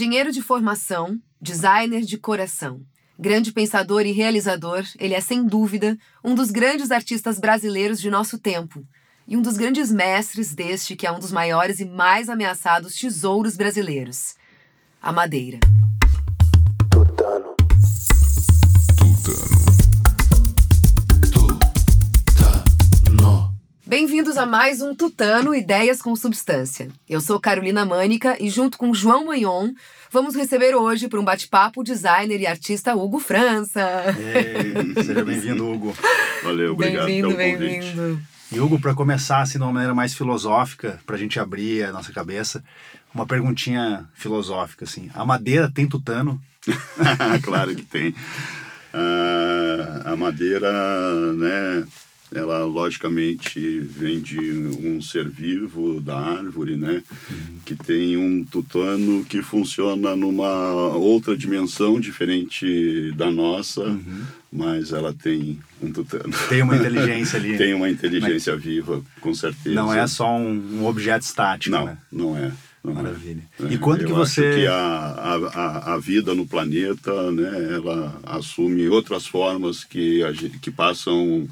Engenheiro de formação, designer de coração. Grande pensador e realizador, ele é sem dúvida um dos grandes artistas brasileiros de nosso tempo e um dos grandes mestres deste que é um dos maiores e mais ameaçados tesouros brasileiros: a madeira. Bem-vindos a mais um Tutano Ideias com Substância. Eu sou Carolina Mânica e, junto com João Manhon, vamos receber hoje para um bate-papo o designer e artista Hugo França. Ei, seja bem-vindo, Hugo. Valeu, obrigado Bem-vindo, pelo convite. bem-vindo. E Hugo, para começar assim de uma maneira mais filosófica, para a gente abrir a nossa cabeça, uma perguntinha filosófica assim: a madeira tem tutano? claro que tem. Ah, a madeira, né, ela logicamente vem de um ser vivo da árvore, né, que tem um tutano que funciona numa outra dimensão diferente da nossa, mas ela tem um tutano. Tem uma inteligência ali. Tem uma inteligência viva, com certeza. Não é só um, um objeto estático, Não, né? não é. É. Maravilha. É, E quando eu que acho você- que a, a, a, vida no planeta, né, ela assume outras formas que, que passam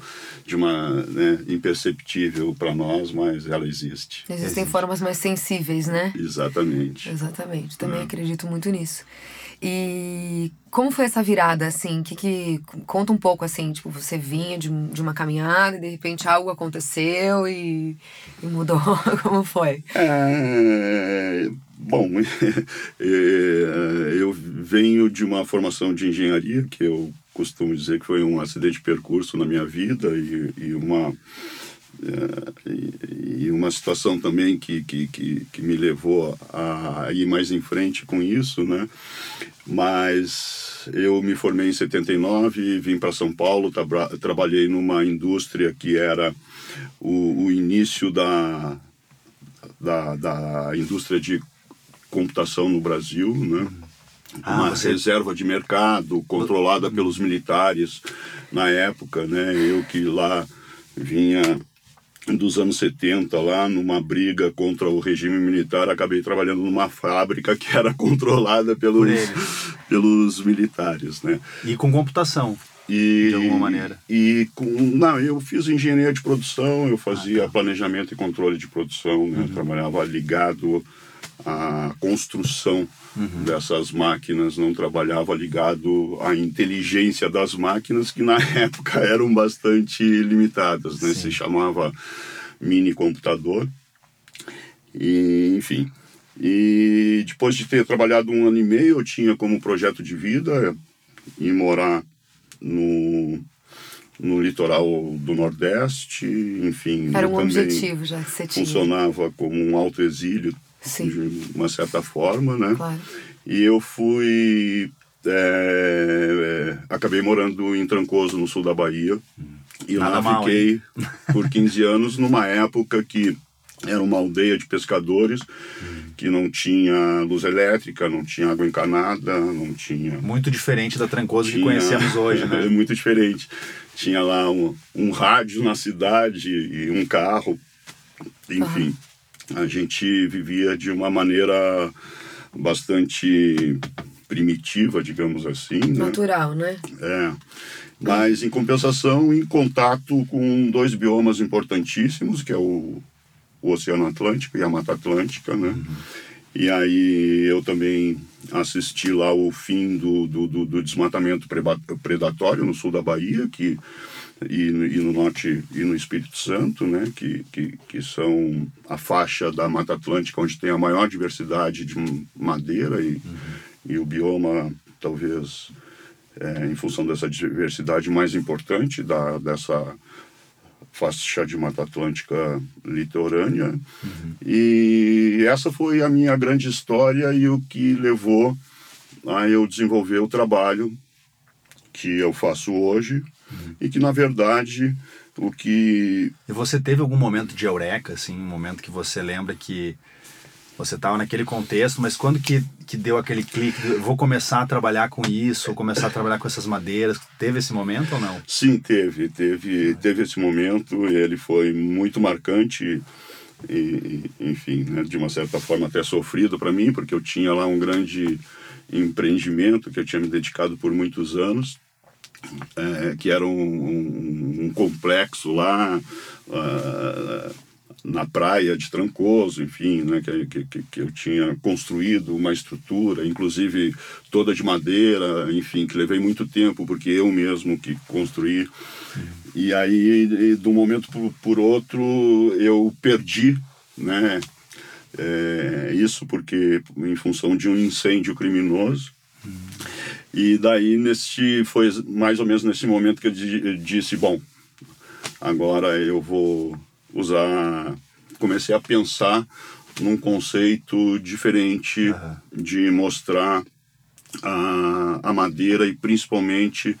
de uma né, imperceptível para nós, mas ela existe. Existem formas mais sensíveis, né? Exatamente. Exatamente, É. também acredito muito nisso. E como foi essa virada, assim? Que, que conta um pouco assim, tipo, você vinha de, de uma caminhada e de repente algo aconteceu e, e mudou. como foi? É, bom, é, eu venho de uma formação de engenharia que eu costumo dizer que foi um acidente de percurso na minha vida e, e uma é, e, e uma situação também que, que, que, que me levou a ir mais em frente com isso, né? Mas eu me formei em 79, vim para São Paulo, traba- trabalhei numa indústria que era o, o início da, da, da indústria de computação no Brasil, né? Ah, uma você- reserva de mercado controlada pelos militares na época, né? Eu que lá vinha dos anos 70 lá numa briga contra o regime militar, acabei trabalhando numa fábrica que era controlada pelos pelos militares, né? E com computação. E, De alguma maneira. E com, não, eu fiz engenharia de produção, eu Ah, fazia tá. planejamento e controle de produção, né? Uhum. Eu trabalhava ligado à construção Uhum. dessas máquinas, não trabalhava ligado à inteligência das máquinas, que na época eram bastante limitadas, né? Sim. Se chamava mini computador. E, enfim. E depois de ter trabalhado um ano e meio, eu tinha como projeto de vida ir morar no, no litoral do Nordeste, enfim. Era um objetivo já que você tinha. Funcionava como um autoexílio, Sim. de uma certa forma, né? Claro. E eu fui. é, é, acabei morando em Trancoso, no sul da Bahia. E Nada lá mal, fiquei por 15 anos, numa época que era uma aldeia de pescadores, que não tinha luz elétrica, não tinha água encanada, não tinha. Muito diferente da Trancoso que tinha- conhecemos hoje, É né? muito diferente. Tinha lá um, um rádio na cidade e um carro. Enfim, a gente vivia de uma maneira bastante primitiva, digamos assim. né? Natural, né? É. Mas, em compensação, em contato com dois biomas importantíssimos, que é o, o Oceano Atlântico e a Mata Atlântica, né? E aí eu também assisti lá o fim do, do, do- do desmatamento predatório no sul da Bahia, que, e, no- e no norte e no Espírito Santo, né? Que, que, que são a faixa da Mata Atlântica onde tem a maior diversidade de madeira e, e o bioma, talvez, é, em função dessa diversidade mais importante da, dessa faixa de Mata Atlântica litorânea. E essa foi a minha grande história e o que levou a eu desenvolver o trabalho que eu faço hoje e que, na verdade, o que E você teve algum momento de eureka, assim, um momento que você lembra que você estava naquele contexto, mas quando que, que deu aquele clique, de, vou começar a trabalhar com isso, vou começar a trabalhar com essas madeiras, teve esse momento ou não? Sim, teve, teve, teve esse momento, ele foi muito marcante e, e, enfim, né, de uma certa forma até sofrido para mim, porque eu tinha lá um grande empreendimento que eu tinha me dedicado por muitos anos, é, que era um, um, um complexo lá uh, na praia de Trancoso, enfim, né, que, que, que eu tinha construído uma estrutura, inclusive toda de madeira, enfim, que levei muito tempo porque eu mesmo que construí. E aí, de um momento por, por outro, eu perdi, né? É, isso porque em função de um incêndio criminoso. E daí nesse foi mais ou menos nesse momento que eu disse, bom, agora eu vou usar, comecei a pensar num conceito diferente uhum. de mostrar a, a madeira e principalmente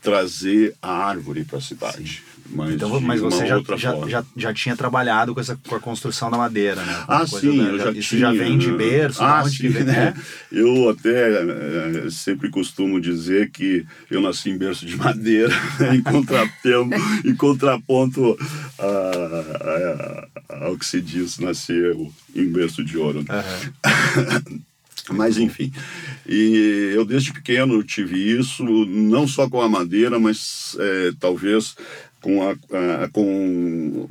trazer a árvore para a cidade. Sim. Mas, então, mas você já, já, já, já, tinha trabalhado com, essa, com a construção da madeira, né? Ah, sim, da, eu já isso tinha, já vem de berço? Ah, onde sim, que vem, né? Eu até é, sempre costumo dizer que eu nasci em berço de madeira, em contratempo, em contraponto a, a, ao que se diz nascer em berço de ouro. Uhum. Mas enfim, e eu desde pequeno tive isso, não só com a madeira, mas é, talvez com a, a com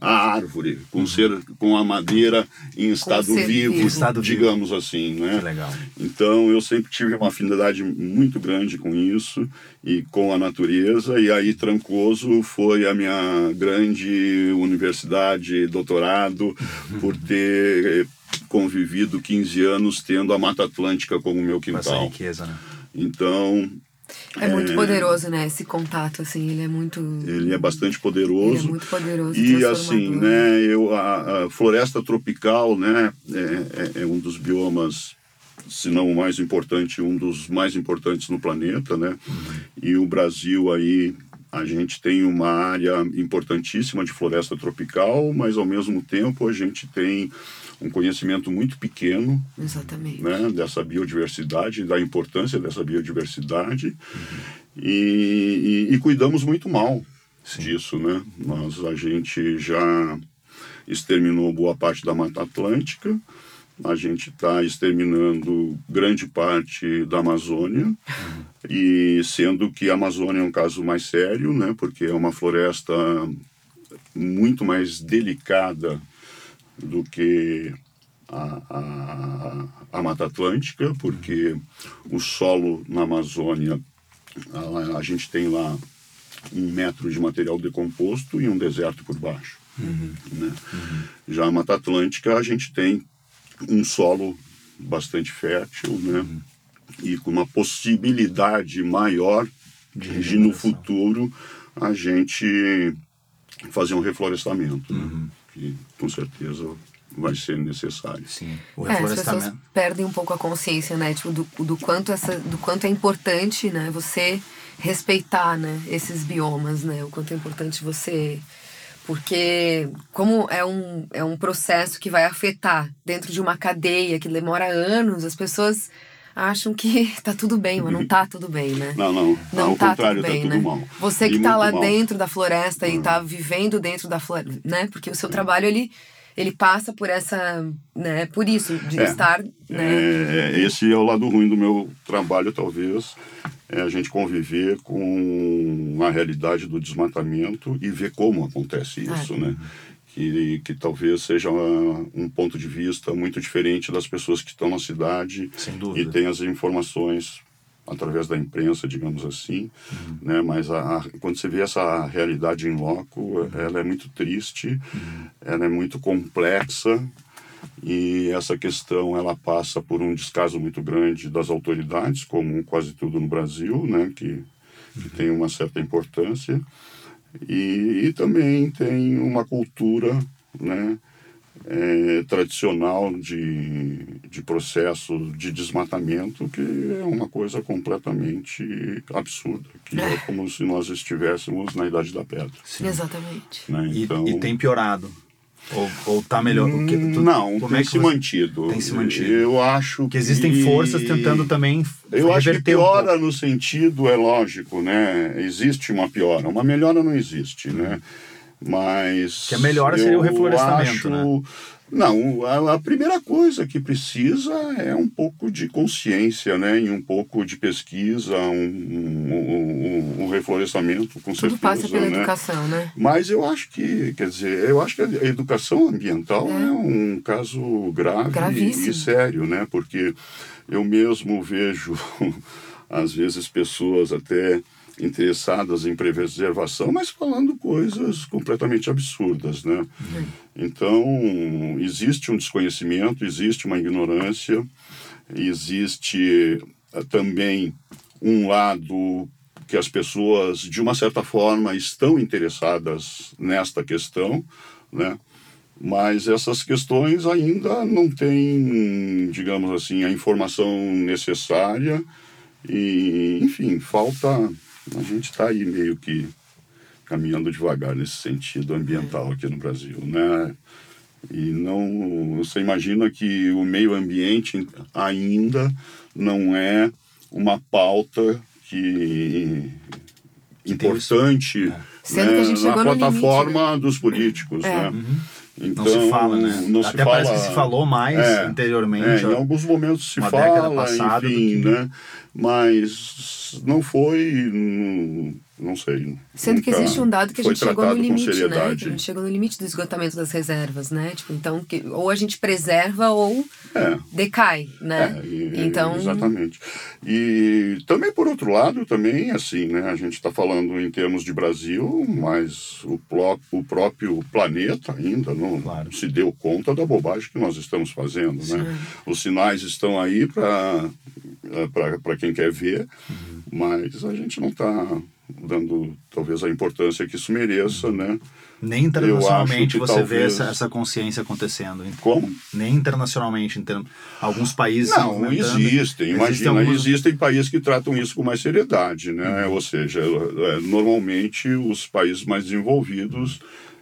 a, árvore, com ser com a madeira em estado vivo, vivo, estado digamos vivo. assim, né? Que legal. Então eu sempre tive uma afinidade muito grande com isso e com a natureza e aí Trancoso foi a minha grande universidade, doutorado, por ter convivido 15 anos tendo a Mata Atlântica como meu quintal. Essa riqueza, né? Então, é muito é, poderoso, né? Esse contato, assim, ele é muito. Ele é bastante poderoso. Ele é muito poderoso. E assim, né? Eu, a, a floresta tropical, né? É, é, é, um dos biomas, se não o mais importante, um dos mais importantes no planeta, né? Uhum. E o Brasil aí a gente tem uma área importantíssima de floresta tropical, mas ao mesmo tempo a gente tem um conhecimento muito pequeno Exatamente. Né, dessa biodiversidade, da importância dessa biodiversidade uhum. e, e, e, cuidamos muito mal Sim. disso, né? Nós, a gente já exterminou boa parte da Mata Atlântica, a gente está exterminando grande parte da Amazônia, uhum. e sendo que a Amazônia é um caso mais sério, né? Porque é uma floresta muito mais delicada do que a, a, a Mata Atlântica, porque o solo na Amazônia, a, a, gente tem lá um metro de material decomposto e um deserto por baixo. Uhum. Né? Uhum. Já a Mata Atlântica, a gente tem um solo bastante fértil, né? Uhum. E com uma possibilidade maior de, de no futuro a gente fazer um reflorestamento. Né? Que com certeza vai ser necessário. Sim. O reflorestamento. É, as pessoas perdem um pouco a consciência, né, tipo, do, do quanto essa, do quanto é importante, né, você respeitar, né, esses biomas, né, o quanto é importante você porque como é um, é um processo que vai afetar dentro de uma cadeia que demora anos, as pessoas acham que tá tudo bem, mas não tá tudo bem, né? Não, não. Não Ao tá tudo bem, tá tudo né? Mal. Você que e tá lá mal. dentro da floresta e tá vivendo dentro da floresta, né? Porque o seu trabalho ele ele passa por essa, né, por isso de é, estar, né? É, esse é o lado ruim do meu trabalho, talvez, é a gente conviver com a realidade do desmatamento e ver como acontece ah, isso, né? Que, que talvez seja um ponto de vista muito diferente das pessoas que estão na cidade e têm as informações através da imprensa, digamos assim, uhum. né? Mas a, a, quando você vê essa realidade em loco, uhum. ela é muito triste, uhum. ela é muito complexa e essa questão ela passa por um descaso muito grande das autoridades, como quase tudo no Brasil, né? Que, que uhum. tem uma certa importância. E, e também tem uma cultura né, é, tradicional de, de processo de desmatamento que é uma coisa completamente absurda, que é, como se nós estivéssemos na Idade da Pedra. Sim. Exatamente. Né? Então, e, e tem piorado. Ou, ou tá melhor? O que, tu, não, tem é se você... mantido. Tem se mantido. Eu acho que... existem forças tentando também Eu acho que piora um no sentido, é lógico, né? Existe uma piora. Uma melhora não existe, né? Mas. Que a melhora seria o reflorestamento, acho- né? Não, a, a primeira coisa que precisa é um pouco de consciência, né? E um pouco de pesquisa, um, um, um- um reflorestamento, com Tudo certeza. passa pela né? educação, né? Mas eu acho que, quer dizer, eu acho que a educação ambiental é, um caso grave Gravíssimo. e sério, né? Porque eu mesmo vejo, às vezes, pessoas até interessadas em preservação, mas falando coisas completamente absurdas, né? Então, existe um desconhecimento, existe uma ignorância, existe eh, também um lado que as pessoas, de uma certa forma, estão interessadas nesta questão, né? Mas essas questões ainda não têm, digamos assim, a informação necessária e, enfim, falta. A gente está aí meio que caminhando devagar nesse sentido ambiental aqui no Brasil, né? E não, você imagina que o meio ambiente ainda não é uma pauta que importante gente né, na no limite, plataforma dos políticos, É. né? Não se fala, né? não se Até parece fala- que se falou mais É, anteriormente. é, em alguns momentos se fala, década passada enfim, que- né? Mas não foi, não, sei. Sendo que existe um dado que a gente chegou no limite, né? Que a gente chegou no limite do esgotamento das reservas, né? Tipo, então, que, ou a gente preserva ou É. decai, né? É, e- então, Exatamente. E também, por outro lado, também, assim, né, a gente está falando em termos de Brasil, mas o, pló- o próprio planeta ainda não Claro. se deu conta da bobagem que nós estamos fazendo, né? Os sinais estão aí para quem quer ver, Uhum. mas a gente não está dando, talvez, a importância que isso mereça, né? Nem internacionalmente você vê talvez- essa, essa consciência acontecendo. Como? Nem internacionalmente, termos- alguns países. se Não, existem. Imagina, alguns- existem países que tratam isso com mais seriedade, né? Uhum. Ou seja, é, normalmente os países mais desenvolvidos,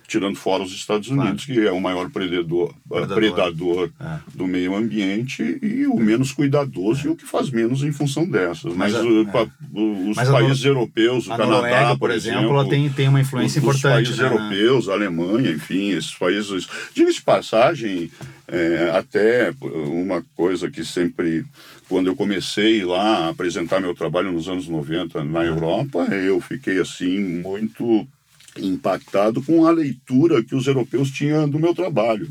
tirando fora os Estados Unidos, que é o maior predador, Predador. predador, É. do meio ambiente e o menos cuidadoso e o que faz menos em função dessas. Mas, Mas a- o- é. pa- os Mas a países europeus, o Canadá, Noruega, por, por exemplo, ela tem, tem uma influência os, importante. Os países né, europeus, a Alemanha, enfim, esses países. Diga-se de passagem, é, até uma coisa que sempre. Quando eu comecei lá a apresentar meu trabalho nos anos 90 na Europa, eu fiquei assim muito impactado com a leitura que os europeus tinham do meu trabalho.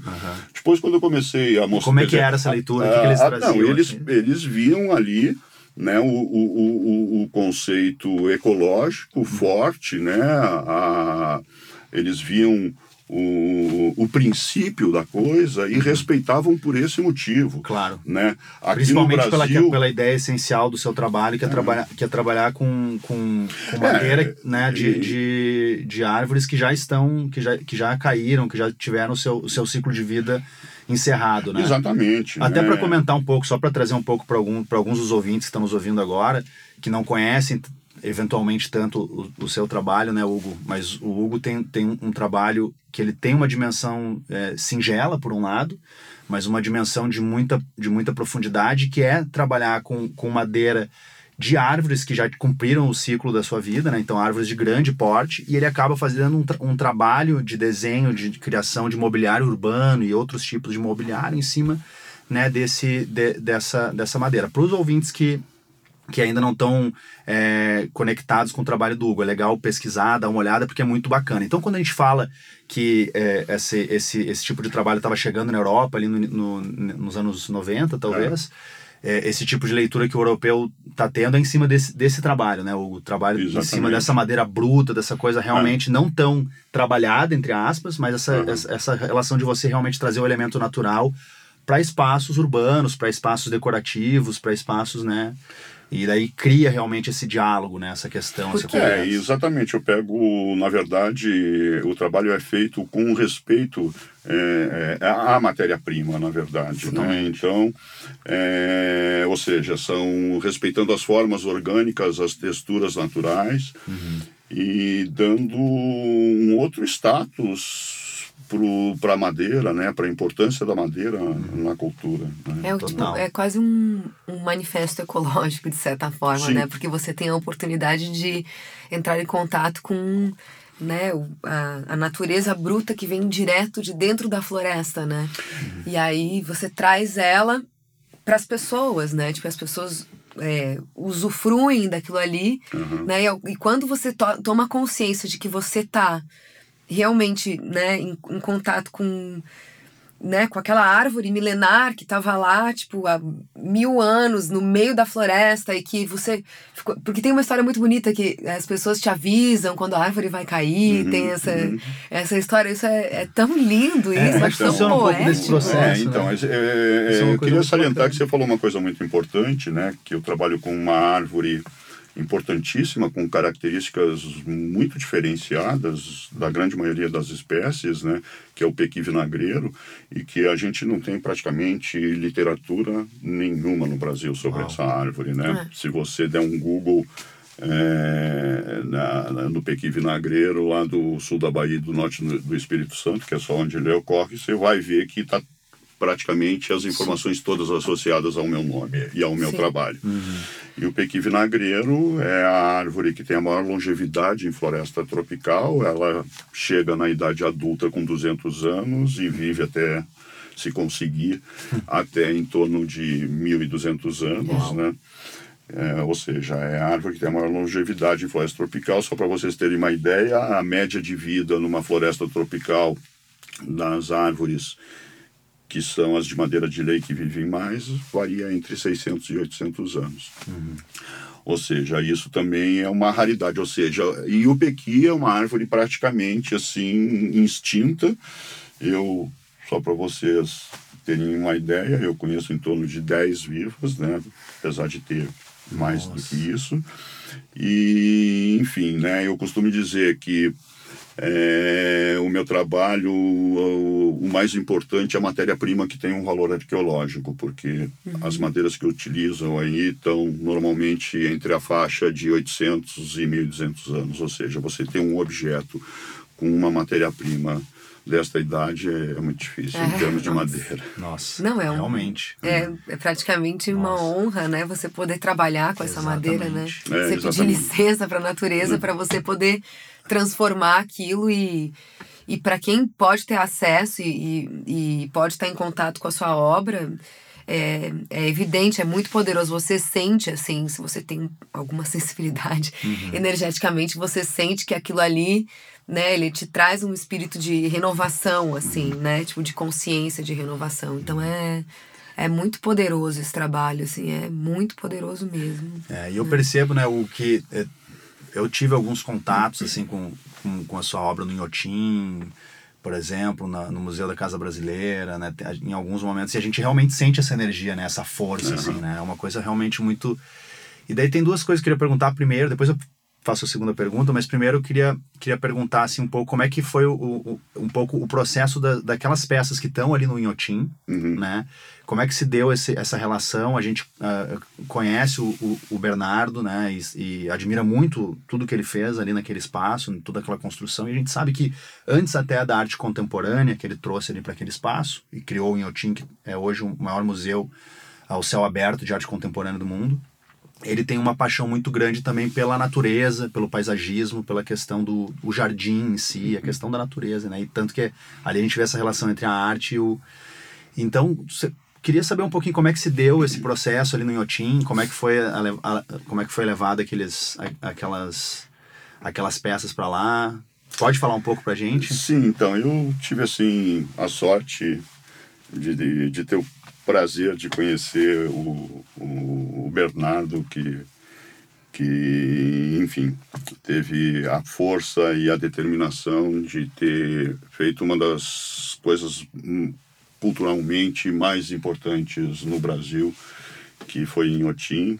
Depois, quando eu comecei a mostrar... como é que era essa leitura? O que que eles Ah, traziam, Não, eles, assim? eles viam ali né, o, o, o, o- conceito ecológico forte, né, a, eles viam o, o princípio da coisa e respeitavam por esse motivo. Claro. Né? Aqui Principalmente no pela, Brasil, pela ideia essencial do seu trabalho, que é, trabalhar, que é trabalhar com, com, com madeira né, de, e- de, de árvores que já estão, que já, que já caíram, que já tiveram o seu, o seu ciclo de vida encerrado. Né? Exatamente. Até né? para comentar um pouco, só para trazer um pouco para algum, pra alguns dos ouvintes que estão nos ouvindo agora, que não conhecem eventualmente tanto o, o seu trabalho, né, Hugo? Mas o Hugo tem, tem um, trabalho que ele tem uma dimensão é, singela, por um lado, mas uma dimensão de muita, de muita profundidade, que é trabalhar com, com madeira de árvores que já cumpriram o ciclo da sua vida, né? então árvores de grande porte, e ele acaba fazendo um, tra- um trabalho de desenho, de criação de mobiliário urbano e outros tipos de mobiliário em cima né, desse, de- dessa, dessa madeira. Para os ouvintes que, que ainda não estão é, conectados com o trabalho do Hugo, é legal pesquisar, dar uma olhada, porque é muito bacana. Então, quando a gente fala que é, esse, esse, esse tipo de trabalho estava chegando na Europa, ali no, no- nos anos 90, talvez, é, esse tipo de leitura que o europeu está tendo é em cima desse, desse trabalho, né? O trabalho em cima Exatamente. dessa madeira bruta, dessa coisa realmente não tão trabalhada, entre aspas, mas essa, essa, essa relação de você realmente trazer o elemento natural para espaços urbanos, para espaços decorativos, para espaços, né? E daí cria realmente esse diálogo, né? Essa questão, essa É, exatamente. Eu pego, na verdade, o trabalho é feito com respeito é, é, à matéria-prima, na verdade. Né? Então, é, ou seja, são respeitando as formas orgânicas, as texturas naturais e dando um outro status para a madeira, né? para a importância da madeira na cultura. Né? É, o tipo, é quase um, um manifesto ecológico, de certa forma, Sim. né? Porque você tem a oportunidade de entrar em contato com né, a, a natureza bruta que vem direto de dentro da floresta, né? E aí você traz ela para as pessoas, né? Tipo, as pessoas é, usufruem daquilo ali, né? E, e quando você to- toma consciência de que você tá realmente, né, em, em contato com né, com aquela árvore milenar que tava lá, tipo, há mil anos, no meio da floresta, e que você. Ficou... Porque tem uma história muito bonita que as pessoas te avisam quando a árvore vai cair, Uhum, tem essa, essa história. Isso é, é tão lindo, isso, É, como é acho que tão um pouco desse poético. processo? É, né? então, mas, é, Isso é uma eu queria salientar bacana. que você falou uma coisa muito importante, né? Que eu trabalho com uma árvore importantíssima, com características muito diferenciadas da grande maioria das espécies, né? Que é o pequi vinagreiro, e que a gente não tem praticamente literatura nenhuma no Brasil sobre Uau. essa árvore, né? Se você der um Google é, na, na- no Pequi Vinagreiro, lá do sul da Bahia do norte do, do Espírito Santo, que é só onde ele ocorre, você vai ver que está praticamente as informações todas associadas ao meu nome e ao meu Sim. trabalho. E o Pequi Vinagreiro é a árvore que tem a maior longevidade em floresta tropical. Ela chega na idade adulta com 200 anos e vive até, se conseguir, até em torno de 1.200 anos, né? É, ou seja, é a árvore que tem a maior longevidade em floresta tropical. Só para vocês terem uma ideia, a média de vida numa floresta tropical das árvores que são as de madeira de lei que vivem mais, varia entre 600 e 800 anos. Ou seja, isso também é uma raridade. Ou seja, e o pequi é uma árvore praticamente assim extinta. Eu, só para vocês terem uma ideia, eu conheço em torno de 10 vivas, né? apesar de ter mais do que isso. E, enfim, né? eu costumo dizer que é, o meu trabalho, o, o mais importante é a matéria-prima que tem um valor arqueológico, porque as madeiras que utilizam aí estão normalmente entre a faixa de 800 e 1.200 anos, ou seja, você tem um objeto com uma matéria-prima desta idade é, é muito difícil em É, termos de nossa. madeira. Nossa, Não, é um- realmente. É, é praticamente uma Nossa. honra, né? Você poder trabalhar com essa madeira, né? Exatamente. É, você pedir exatamente. licença para a natureza para você poder transformar aquilo e e para quem pode ter acesso e, e, e pode estar em contato com a sua obra é, é evidente, é muito poderoso. Você sente, assim, se você tem alguma sensibilidade energeticamente, você sente que aquilo ali, né, ele te traz um espírito de renovação, assim, né, tipo de consciência de renovação. Então é é muito poderoso esse trabalho, assim, é muito poderoso mesmo. É, e eu percebo, né, o que é, eu tive alguns contatos assim com, com, com a sua obra no Inhotim, por exemplo, na- no Museu da Casa Brasileira, né, em alguns momentos e a gente realmente sente essa energia, né, essa força, assim, né, é uma coisa realmente muito. E daí tem duas coisas que eu queria perguntar primeiro, depois eu faço a segunda pergunta, mas primeiro eu queria, queria perguntar assim um pouco como é que foi o, o- um pouco o processo da, daquelas peças que estão ali no Inhotim, né? Como é que se deu esse, essa relação? A gente ah, conhece o, o, o Bernardo, né? E, e admira muito tudo que ele fez ali naquele espaço, toda aquela construção. E a gente sabe que antes até da arte contemporânea que ele trouxe ali para aquele espaço e criou o Inhotim, que é hoje o maior museu ao céu aberto de arte contemporânea do mundo ele tem uma paixão muito grande também pela natureza, pelo paisagismo, pela questão do o jardim em si, a questão da natureza, né? E tanto que ali a gente vê essa relação entre a arte e o então cê- queria saber um pouquinho como é que se deu esse processo ali no Inhotim, como é que foi a, a- como é que foi levado aqueles a- aquelas aquelas peças para lá. Pode falar um pouco pra gente? Sim, então, eu tive, assim, a sorte de, de, de ter o prazer de conhecer o, o, o Bernardo, que, que, enfim, teve a força e a determinação de ter feito uma das coisas hum, culturalmente mais importantes no Brasil, que foi em Otim.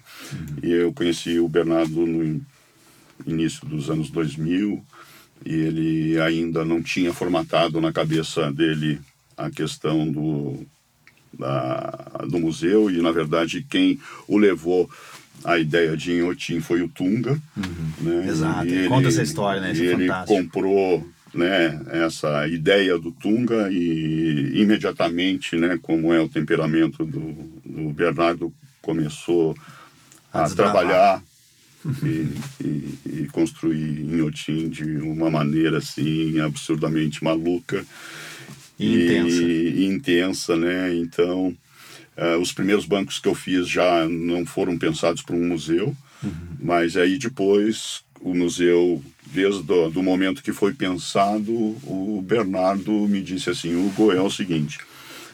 E eu conheci o Bernardo no início dos anos 2000 e ele ainda não tinha formatado na cabeça dele a questão do, da, do museu e na verdade quem o levou a ideia de Inhotim foi o Tunga né? Exato. E Conta essa história, né? Isso é ele fantástico. comprou né, essa ideia do Tunga e imediatamente, né, como é o temperamento do, do Bernardo, começou A a, trabalhar e, e, e construir Inhotim de uma maneira assim absurdamente maluca E intensa. e intensa, né? Então, eh, os primeiros bancos que eu fiz já não foram pensados para um museu, mas aí depois o museu, desde do, do momento que foi pensado, o Bernardo me disse assim, Hugo, é o seguinte,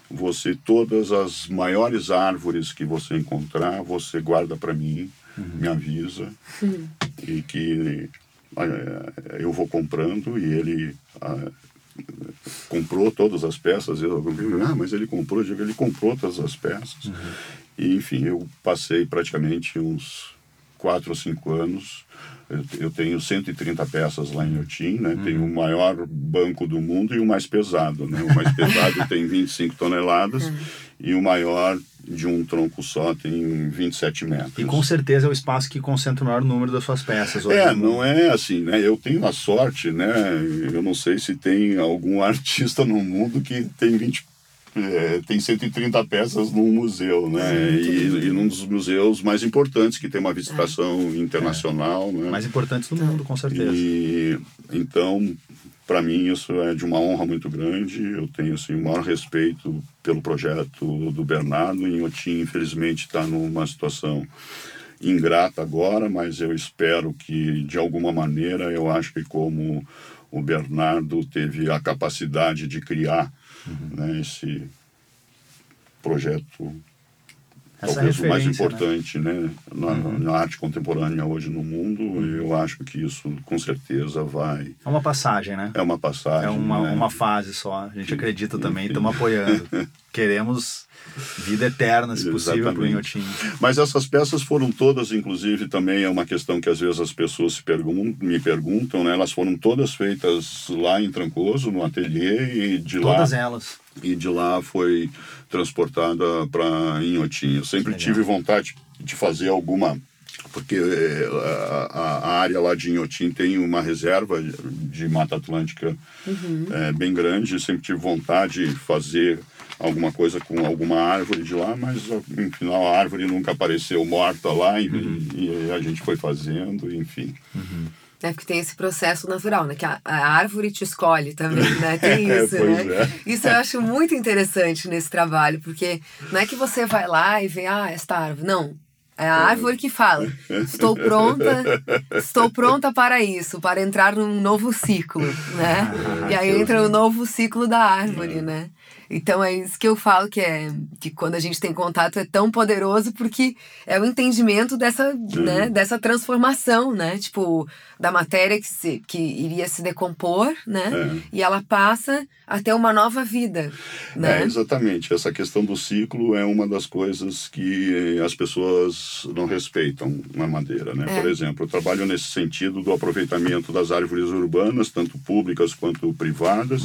você todas as maiores árvores que você encontrar, você guarda para mim, me avisa e que eh, eu vou comprando e ele ah, comprou todas as peças. Eu, ah, mas ele comprou, eu digo, ele comprou todas as peças. E, enfim, eu passei praticamente uns quatro ou cinco anos. Eu, tenho 130 peças lá em Otim, né? Tenho o maior banco do mundo e o mais pesado, né? O mais pesado tem 25 toneladas e o maior de um tronco só tem 27 metros. E com certeza é o espaço que concentra o maior número das suas peças. hoje É, não é assim, né? Eu tenho a sorte, né? Eu não sei se tem algum artista no mundo que tem 20 é, tem 130 peças num museu, né? E, e num dos museus mais importantes, que tem uma visitação internacional, né? Mais importantes do mundo, com certeza. E então, para mim isso é de uma honra muito grande. Eu tenho assim o maior respeito pelo projeto do Bernardo. Em Otim, infelizmente, está numa situação ingrata agora, mas eu espero que de alguma maneira, eu acho que como o Bernardo teve a capacidade de criar Uhum. né, esse projeto Essa talvez o mais né? importante né, na, na arte contemporânea hoje no mundo. Eu acho que isso com certeza vai. É uma passagem, né? É uma passagem. É uma, né? uma fase só. A gente acredita também, estamos apoiando. Queremos vida eterna, se possível, para o. Inhotim. Mas essas peças foram todas, inclusive, também é uma questão que às vezes as pessoas se pergun me perguntam, né? Elas foram todas feitas lá em Trancoso, no ateliê, e de Todas lá elas. e de lá foi transportada para Inhotim. Eu sempre tive vontade de fazer alguma porque eh, a, área lá de Inhotim tem uma reserva de Mata Atlântica eh, bem grande. Sempre tive vontade de fazer alguma coisa com alguma árvore de lá, mas no final a árvore nunca apareceu morta lá e, e a gente foi fazendo, enfim. É porque tem esse processo natural, né? Que a, a árvore te escolhe também, né? Tem É, isso, né? é. Isso eu acho muito interessante nesse trabalho, porque não é que você vai lá e vê, ah, esta árvore. Não. É a árvore que fala. Estou pronta, estou pronta para isso, para entrar num novo ciclo, né? e aí entra o novo ciclo da árvore, né? Então é isso que eu falo que é que quando a gente tem contato é tão poderoso porque é o entendimento dessa, né, dessa transformação, né? Tipo, da matéria que, se, que iria se decompor, né? E ela passa até uma nova vida, né? É, exatamente. Essa questão do ciclo é uma das coisas que eh, as pessoas não respeitam na madeira, né? É. Por exemplo, eu trabalho nesse sentido do aproveitamento das árvores urbanas, tanto públicas quanto privadas.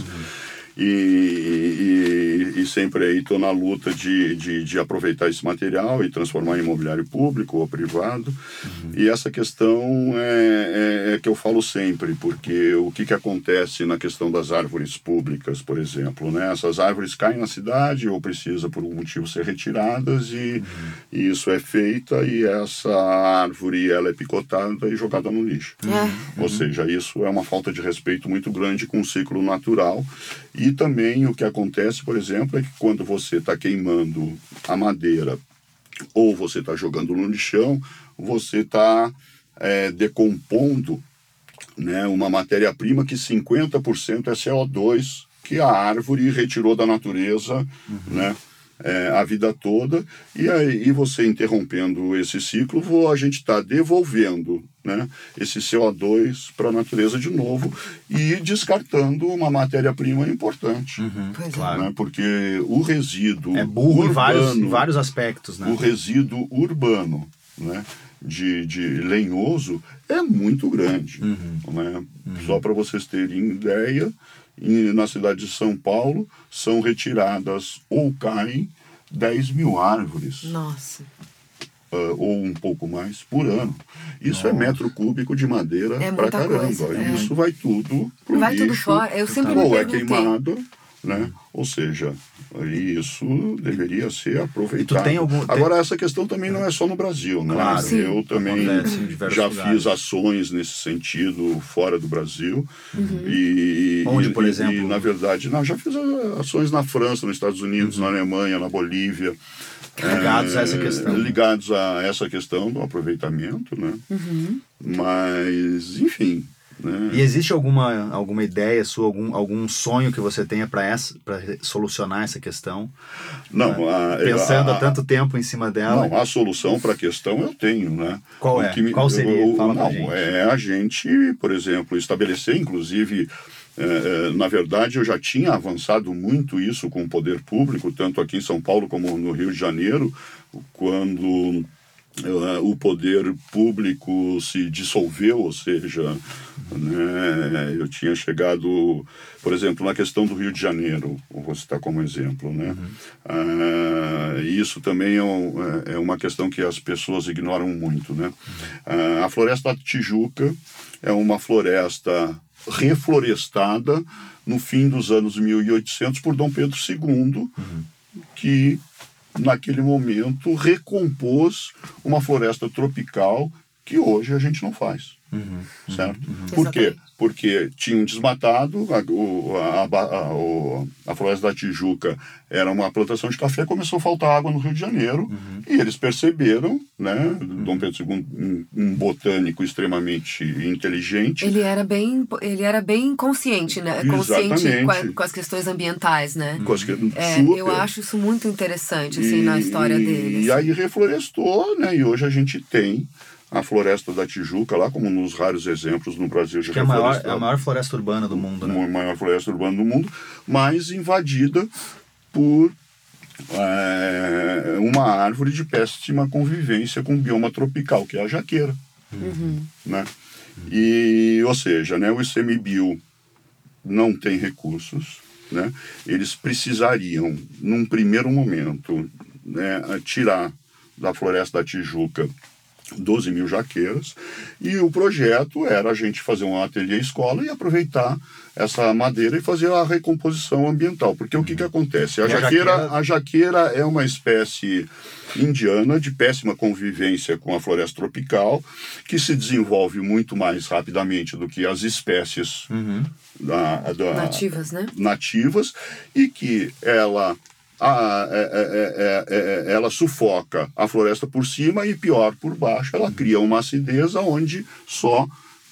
E, e, e sempre aí estou na luta de, de, de aproveitar esse material e transformar em imobiliário público ou privado. E essa questão é, é, é que eu falo sempre, porque o que, que acontece na questão das árvores públicas, por exemplo, né? Essas árvores caem na cidade ou precisa por algum motivo ser retiradas e, e isso é feita e essa árvore ela é picotada e jogada no lixo. É. Ou seja, isso é uma falta de respeito muito grande com o ciclo natural. E também o que acontece, por exemplo, é que quando você está queimando a madeira ou você está jogando no lixão, você está decompondo né, uma matéria-prima que 50% é CO2 que a árvore retirou da natureza né, é, a vida toda. E aí você interrompendo esse ciclo, a gente está devolvendo né, esse CO2 para a natureza de novo e descartando uma matéria-prima importante. Pois é. Claro. né, porque o resíduo É burro em vários, em urbano- vários aspectos, né? o resíduo urbano né, de, de lenhoso é muito grande. Né? Só para vocês terem ideia, na cidade de São Paulo são retiradas ou caem 10 mil árvores, Nossa. ah, ou um pouco mais, por ano. Isso é metro cúbico de madeira É para muita caramba. coisa, é. Isso vai tudo pro Vai tudo lixo, fora. Eu sempre me ou é queimado, né? Ou seja, isso deveria ser aproveitado. tem algum- tem- Agora, essa questão também não é só no Brasil, né? Claro. Sim. Eu também já lugares. fiz ações nesse sentido fora do Brasil. Uhum. E, Onde, por e- exemplo? E, na verdade, não, já fiz ações na França, nos Estados Unidos, Uhum. na Alemanha, na Bolívia. Ligados a essa É, questão. Ligados a essa questão do aproveitamento, né? Uhum. Mas, enfim, né? E existe alguma, alguma ideia sua, algum, algum sonho que você tenha para solucionar essa questão? Não, a- Pensando a- há tanto tempo em cima dela. Não, a solução para a questão eu tenho, né? Qual é? me- Qual seria? o- Fala não, gente. é a gente, por exemplo, estabelecer, inclusive, eh, eh, na verdade, eu já tinha avançado muito isso com o poder público, tanto aqui em São Paulo como no Rio de Janeiro, quando o poder público se dissolveu, ou seja, né, eu tinha chegado, por exemplo, na questão do Rio de Janeiro, vou citar como exemplo, né? Ah, isso também é, um- é uma questão que as pessoas ignoram muito, né? Ah, a floresta da Tijuca é uma floresta reflorestada no fim dos anos 1800 por Dom Pedro II, que naquele momento recompôs uma floresta tropical que hoje a gente não faz. Certo? Por quê? Porque tinham desmatado, a, o- a, a- a- o- a floresta da Tijuca era uma plantação de café, começou a faltar água no Rio de Janeiro, e eles perceberam, né, Dom Pedro II, um, um botânico extremamente inteligente, Ele era bem, ele era bem consciente, né? Consciente com, a- com as questões ambientais, né? com as que- É, super. eu acho isso muito interessante, assim, na história e, dele. E aí reflorestou, né? E hoje a gente tem a floresta da Tijuca lá, como nos raros exemplos no Brasil de Que é a maior, é a maior floresta urbana do mundo, né? a maior floresta urbana do mundo, mas invadida por é, uma árvore de péssima convivência com o bioma tropical, que é a jaqueira. Né? E, ou seja, né, o ICMBio não tem recursos, né? eles precisariam, num primeiro momento, né, tirar da floresta da Tijuca 12 mil jaqueiras, e o projeto era a gente fazer um ateliê escola e aproveitar essa madeira e fazer a recomposição ambiental. Porque o que, que acontece? A a jaqueira, jaqueira- a jaqueira é uma espécie indiana de péssima convivência com a floresta tropical, que se desenvolve muito mais rapidamente do que as espécies da, da- Nativas, né? nativas e que ela a- é- é- é- ela sufoca a floresta por cima e pior por baixo ela cria uma acidez onde só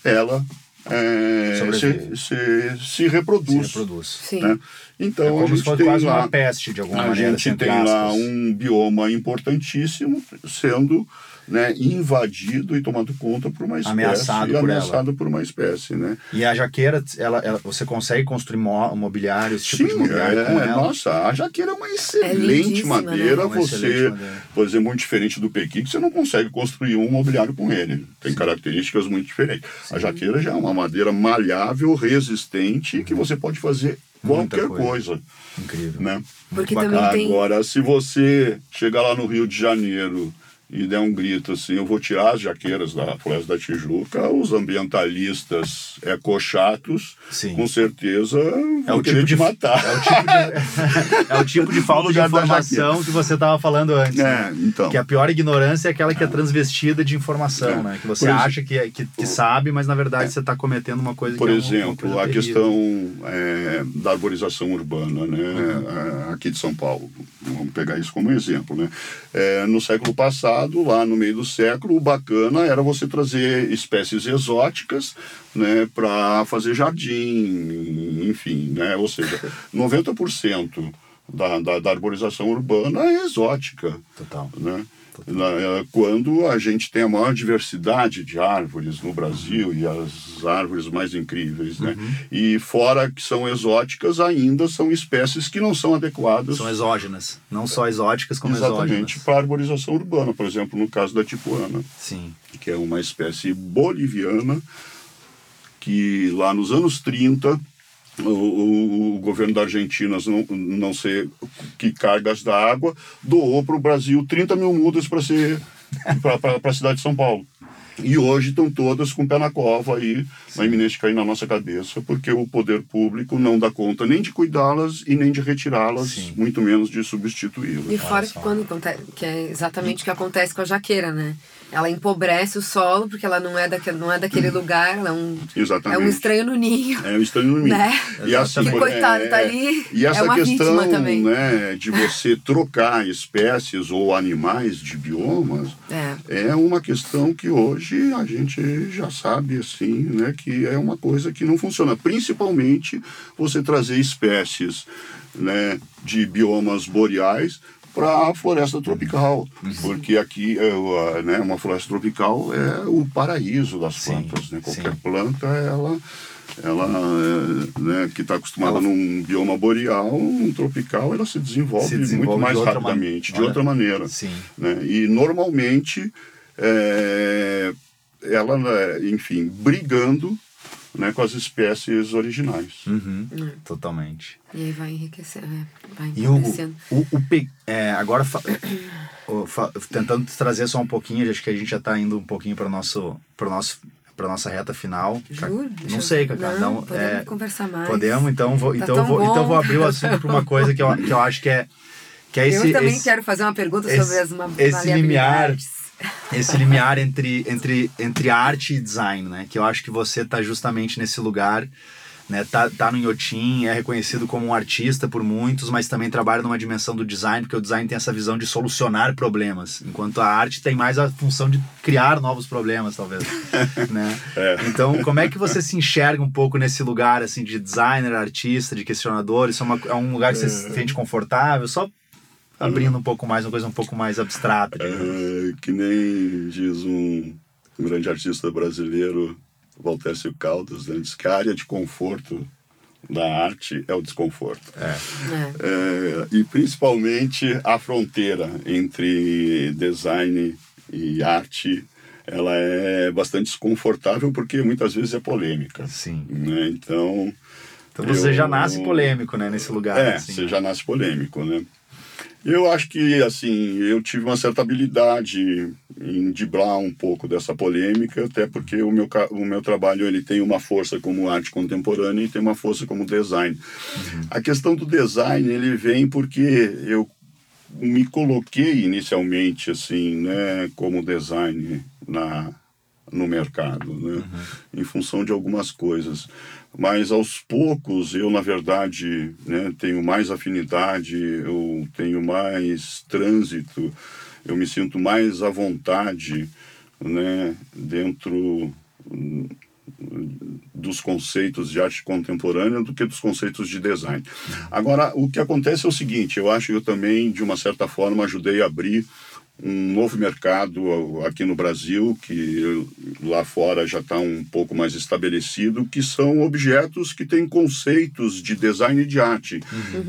ela é, se, se, se Se reproduz. reproduz. Sim. né? Então É a como gente se fosse tem quase lá, uma peste, de alguma a maneira. gente entre tem lá aspas. um bioma importantíssimo sendo né, invadido e tomado conta por uma espécie Ameaçado e por ela. ameaçado por uma espécie, né? E a jaqueira, ela, ela- você consegue construir mo- mobiliário, esse tipo de Sim, mobiliário é, com ela? nossa, a jaqueira é uma excelente lindíssima, né? madeira. É uma você, excelente madeira. por exemplo, muito diferente do pequi, que você não consegue construir um mobiliário com ele. Tem características muito diferentes. A jaqueira já é uma madeira malhável, resistente, que você pode fazer Muita qualquer coisa. coisa. Incrível. né? Porque também tem. Agora, se você chegar lá no Rio de Janeiro e der um grito assim, eu vou tirar as jaqueiras da Floresta da Tijuca, os ambientalistas ecochatos, Sim. com certeza, vão É o tipo de te matar. É o tipo de, é o tipo de falta de informação que você estava falando antes. É, né? então. Que a pior ignorância é aquela que é transvestida de informação, É. né? Que você Por acha que, é- que, que sabe, mas na verdade você está cometendo uma coisa Por que é uma- uma exemplo, coisa a questão é, da arborização urbana, né, Uhum. é, aqui de São Paulo. Vamos pegar isso como exemplo. Né? É, no século passado, lá no meio do século, o bacana era você trazer espécies exóticas né, para fazer jardim, enfim. Né? Ou seja, 90% da, da, da arborização urbana é exótica Total. né? Eh, Quando a gente tem a maior diversidade de árvores no Brasil e as árvores mais incríveis, né? Uhum. E fora que são exóticas, ainda são espécies que não são adequadas São exógenas. Não só exóticas, como exatamente exógenas. para a arborização urbana. Por exemplo, no caso da tipuana, Sim. que é uma espécie boliviana que lá nos anos 30 o, o- o governo da Argentina, não, não sei que cargas da água, doou para o Brasil 30 mil mudas para ser para a cidade de São Paulo. E hoje estão todas com o pé na cova aí, uma iminente cair na nossa cabeça, porque o poder público não dá conta nem de cuidá-las e nem de retirá-las, muito menos de substituí-las. E fora que quando acontece, que é exatamente o que acontece com a jaqueira, né? Ela empobrece o solo porque ela não é daquele, não é daquele lugar, ela é um, Exatamente. é um estranho no ninho. É um estranho no mim. Né? E assim, Que por- coitado, é, tá ali, E essa é questão né, de você trocar espécies ou animais de biomas É. é uma questão que hoje a gente já sabe assim, né, que é uma coisa que não funciona. Principalmente você trazer espécies né, de biomas boreais para a floresta tropical, porque aqui é, né, uma floresta tropical é o paraíso das Sim, plantas, né? Qualquer sim. planta ela ela é, né, que está acostumada Ela- num bioma boreal, um tropical, ela se desenvolve, Se desenvolve muito de mais outra rapidamente, man- de outra maneira. sim. Né? E normalmente é, ela, né, enfim, brigando né, com as espécies originais. Uhum, Totalmente. E aí vai enriquecendo, é, vai E enriquecendo. o, o pe- é, agora fa- o- fa- tentando trazer só um pouquinho, acho que a gente já está indo um pouquinho para nosso para nosso para nossa reta final. Juro? Não sei, cada Não, um podemos é, conversar mais. Podemos, então vou, Tá então tão vou, então vou abrir o assunto para uma coisa que eu, que eu acho que é que é esse eu também esse, quero fazer uma pergunta esse- sobre as esse limiar. Esse limiar entre, entre, entre arte e design, né? Que eu acho que você tá justamente nesse lugar, né? Tá, tá no Inhotim, é reconhecido como um artista por muitos, mas também trabalha numa dimensão do design, porque o design tem essa visão de solucionar problemas, enquanto a arte tem mais a função de criar novos problemas, talvez, né? Então, como é que você se enxerga um pouco nesse lugar, assim, de designer, artista, de questionador? Isso é, uma- é um lugar que você se sente confortável? Só abrindo um pouco mais, uma coisa um pouco mais abstrata. É, que nem diz um, grande artista brasileiro, Walter Caldas, né? diz que a área de conforto da arte é o desconforto. É. É, e principalmente a fronteira entre design e arte, ela é bastante desconfortável porque muitas vezes é polêmica. Sim. Né? Então, Então você eu- já nasce polêmico, né, nesse lugar. é, assim, você né? já nasce polêmico, né? Eu acho que, assim, eu tive uma certa habilidade em driblar um pouco dessa polêmica, até porque o meu, o meu trabalho ele tem uma força como arte contemporânea e tem uma força como design. A questão do design, ele vem porque eu me coloquei inicialmente, assim, né, como design na, no mercado, né, em função de algumas coisas. Mas aos poucos eu, na verdade, né, tenho mais afinidade, eu tenho mais trânsito, eu me sinto mais à vontade né, dentro hum, dos conceitos de arte contemporânea do que dos conceitos de design. Agora, o que acontece é o seguinte, eu acho que eu também, de uma certa forma, ajudei a abrir um novo mercado aqui no Brasil, que lá fora já está um pouco mais estabelecido, que são objetos que têm conceitos de design de arte.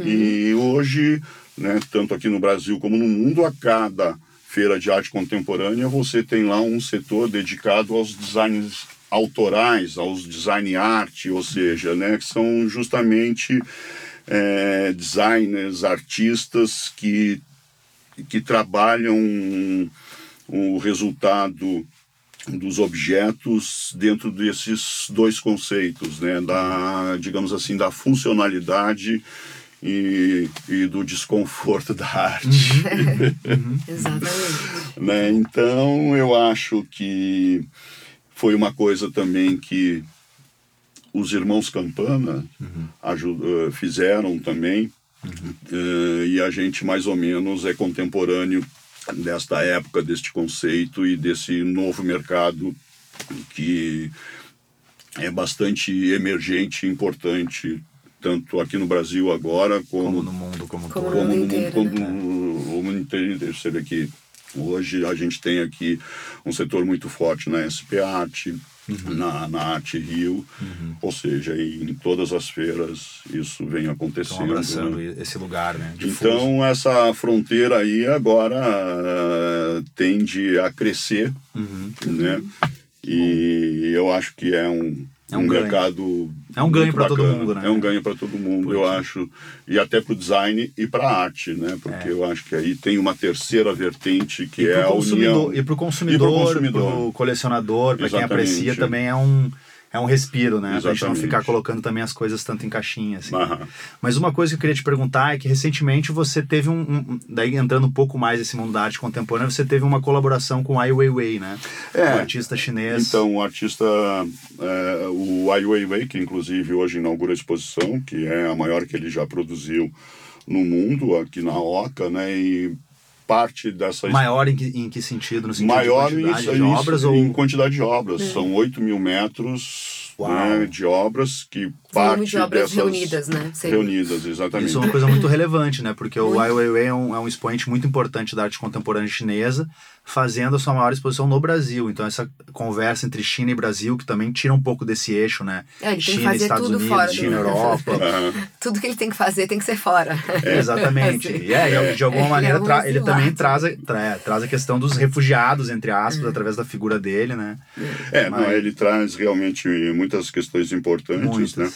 E hoje, né, tanto aqui no Brasil como no mundo, a cada feira de arte contemporânea, você tem lá um setor dedicado aos designs autorais, aos design art, ou seja, né, que são justamente é, designers, artistas que que trabalham o resultado dos objetos dentro desses dois conceitos, né, da, digamos assim, da funcionalidade e, e do desconforto da arte. Exatamente. né? Então, eu acho que foi uma coisa também que os irmãos Campana aju- eh, fizeram também, Eh, e a gente mais ou menos é contemporâneo desta época, deste conceito e desse novo mercado que é bastante emergente e importante, tanto aqui no Brasil agora, Como como, no mundo como, Como todo. como mundo no inteiro, como né? o mundo inteiro. Vê que hoje a gente tem aqui um setor muito forte na SP Arte, Uhum. na, na Arte Rio, ou seja, em todas as feiras isso vem Estão acontecendo. abraçando né? esse lugar, né? difuso. Então essa fronteira aí agora ah, tende a crescer, Uhum. né? E eu acho que é um, É um um ganho. mercado É um ganho pra todo mundo, né? É um ganho para todo mundo, eu acho. E até para o design e para a arte, né? Porque É. eu acho que aí tem uma terceira vertente que é a união. e consumidor, E pro consumidor. pro colecionador, para quem aprecia também é um é um respiro, né? Pra gente não Exatamente. ficar colocando também as coisas tanto em caixinha assim. Aham. Mas uma coisa que eu queria te perguntar é que recentemente você teve um, um- daí entrando um pouco mais nesse mundo da arte contemporânea, você teve uma colaboração com Ai Weiwei, né? É. Um artista chinês. Então, o artista, é, o Ai Weiwei, que inclusive hoje inaugura a exposição, que é a maior que ele já produziu no mundo, aqui na Oca, né? E parte dessa maior em que, em que sentido? No sentido maior de em, quantidade de em- obras em ou quantidade de obras. São 8 mil metros né, de obras que parte de obras dessas reunidas, né? Seria. reunidas, exatamente. Isso é uma coisa muito relevante, né? Porque o Muito. Ai Weiwei é um, é um expoente muito importante da arte contemporânea chinesa, fazendo a sua maior exposição no Brasil. Então, essa conversa entre China e Brasil, que também tira um pouco desse eixo, né? É, ele tem que China, fazer Estados tudo Unidos, fora do- China, Europa. Ah, Tudo que ele tem que fazer tem que ser fora. Exatamente. Assim. E é, de alguma É, maneira, é um tra- ele também traz a, tra- é, traz a questão dos refugiados, entre aspas, através da figura dele, né? É, não, Mas- ele traz realmente muitas questões importantes, Muitas. né?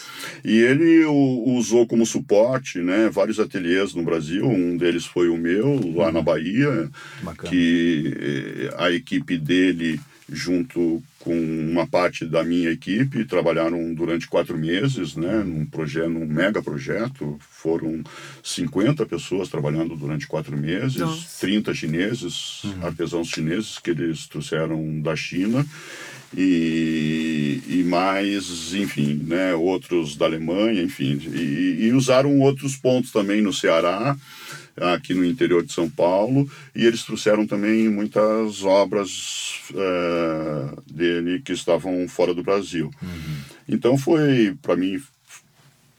E ele o, usou como suporte, né, vários ateliês no Brasil. Um deles foi o meu lá na Bahia, Bacana. que eh, a equipe dele junto com uma parte da minha equipe trabalharam durante quatro meses, né, num projeto, num mega projeto. Foram 50 pessoas trabalhando durante quatro meses, Nossa. 30 chineses, artesãos chineses que eles trouxeram da China e, e mais, enfim, né, outros da Alemanha, enfim, e, e usaram outros pontos também no Ceará, aqui no interior de São Paulo, e eles trouxeram também muitas obras eh, dele que estavam fora do Brasil. Então foi, para mim,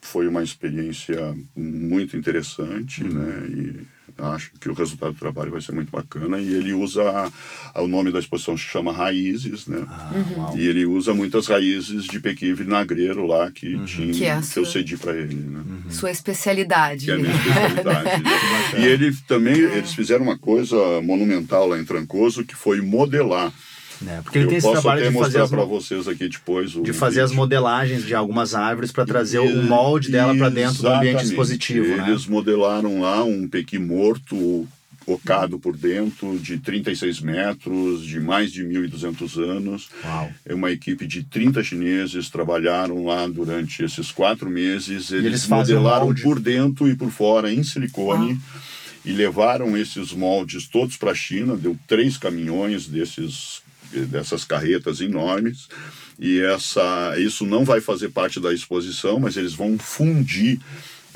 foi uma experiência muito interessante, né? E acho que o resultado do trabalho vai ser muito bacana. E ele usa o nome da exposição se chama Raízes, né? Ah, uau. E ele usa muitas raízes de pequi vinagreiro lá que tinha Que é que eu cedi para ele, né? Sua especialidade. Que é a minha especialidade. né? E ele também, eles fizeram uma coisa monumental lá em Trancoso, que foi modelar. Né? Porque ele eu tem esse trabalho de fazer, mostrar as, para vocês aqui depois de fazer as vídeo. modelagens de algumas árvores para trazer o molde dela para dentro do ambiente expositivo, né? Eles modelaram lá um pequi morto, ocado por dentro, de 36 metros, de mais de 1.200 anos. Uau. É uma equipe de 30 chineses trabalharam lá durante esses quatro meses. Eles, eles modelaram por dentro e por fora em silicone. E levaram esses moldes todos para a China. Deu três caminhões desses, dessas carretas enormes. E essa, isso não vai fazer parte da exposição, mas eles vão fundir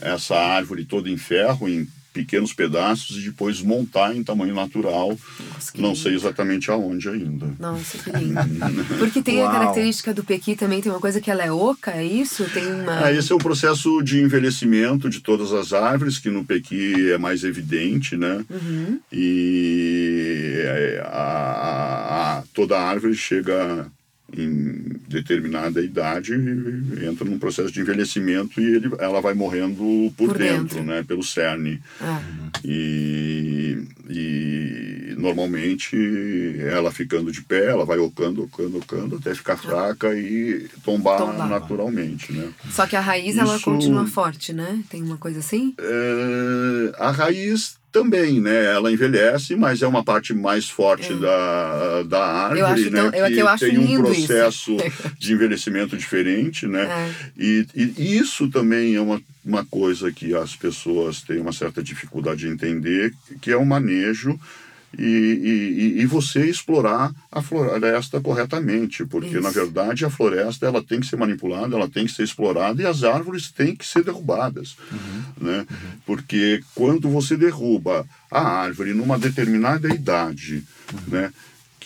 essa árvore toda em ferro, em pequenos pedaços, e depois montar em tamanho natural. Nossa, que Não sei exatamente aonde ainda. Nossa, que lindo. Porque tem a Uau. característica do pequi também, tem uma coisa que ela é oca, é isso? Tem uma... Ah, esse é o processo de envelhecimento de todas as árvores, que no Pequi é mais evidente, né? Uhum. E é, a, a- a- toda árvore chega em determinada idade entra num processo de envelhecimento e ele, ela vai morrendo por, Por dentro, dentro. né? Pelo cerne. Ah, E, e normalmente ela ficando de pé, ela vai ocando, ocando, ocando até ficar fraca e tombar, Tombar. naturalmente, né? Só que a raiz, ela Isso- continua forte, né? Tem uma coisa assim? É, a raiz também, né? Ela envelhece, mas é uma parte mais forte da, da árvore, Eu acho né? tão- eu- que que eu tem um lindo isso. processo de envelhecimento diferente, né? É. E, e isso também é uma, uma coisa que as pessoas têm uma certa dificuldade de entender, que é o manejo e, e, e- você explorar a floresta corretamente, porque Isso. na verdade a floresta ela tem que ser manipulada, ela tem que ser explorada e as árvores têm que ser derrubadas, né? Porque quando você derruba a árvore numa determinada idade, né?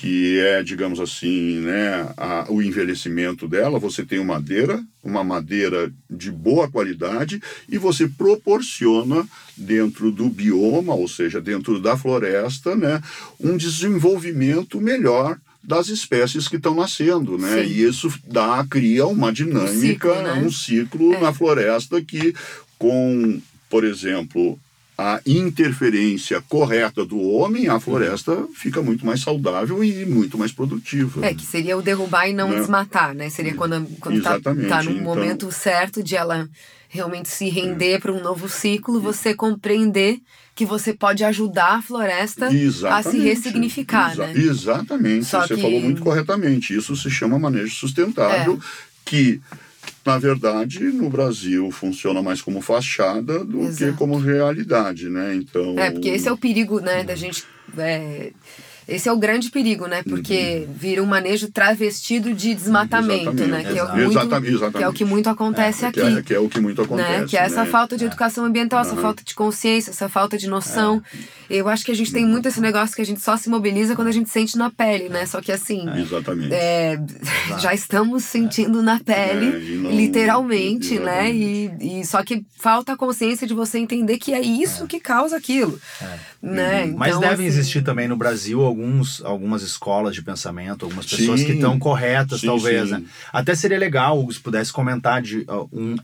Que é, digamos assim, né, a- o envelhecimento dela, você tem uma madeira, uma madeira de boa qualidade e você proporciona dentro do bioma, ou seja, dentro da floresta, né, um desenvolvimento melhor das espécies que estão nascendo, né? Sim. E isso dá, cria uma dinâmica, ciclo, né? um ciclo É. na floresta que com, por exemplo, a interferência correta do homem, a floresta fica muito mais saudável e muito mais produtiva. É, que seria o derrubar e não Né? desmatar, né? Seria quando, quando tá, Exatamente, tá então- momento certo de ela realmente se render para um novo ciclo, você compreender que você pode ajudar a floresta a se Exatamente. ressignificar, Exa- né? Exatamente, Só você que- falou muito corretamente. Isso se chama manejo sustentável, É. que, na verdade, no Brasil funciona mais como fachada do que Exato. como realidade, né? Então, É, porque esse é o perigo, né, da gente. é, esse é o grande perigo, né? Porque vira um manejo travestido de desmatamento, né? Exatamente. Que é, o que Exatamente, muito, exatamente. que é o que muito acontece que aqui. é, que é o que muito acontece. né? Que é essa né? falta de educação ambiental, essa falta de consciência, essa falta de noção. Eu acho que a gente tem muito esse negócio que a gente só se mobiliza quando a gente sente na pele, né? Só que assim. Exatamente. é, já estamos sentindo na pele, É, não- literalmente, né? E, e só que falta a consciência de você entender que é isso que causa aquilo, né? Uhum. Mas Então, devem assim, existir também no Brasil alguns, algumas escolas de pensamento, algumas pessoas Sim. que estão corretas, Sim, talvez, sim. né? Até seria legal, se pudesse comentar de uh, um,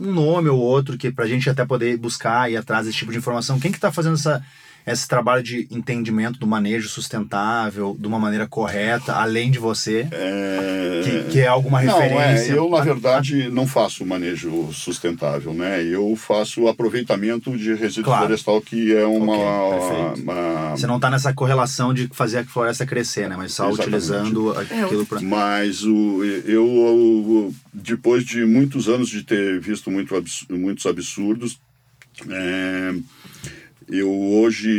um nome ou outro que pra gente até poder buscar e atrás desse tipo de informação. Quem que tá fazendo essa, esse trabalho de entendimento do manejo sustentável de uma maneira correta, além de você, É... que, que é alguma Não, referência? é, eu na verdade não faço manejo sustentável, né? Eu faço aproveitamento de resíduo Claro. florestal que é uma, Ok, perfeito. uma- Você não tá nessa correlação de fazer a floresta crescer, né? Mas só Exatamente. utilizando É, aquilo para Mas o, eu, eu, depois de muitos anos de ter visto muito muitos absurdos, é, eu hoje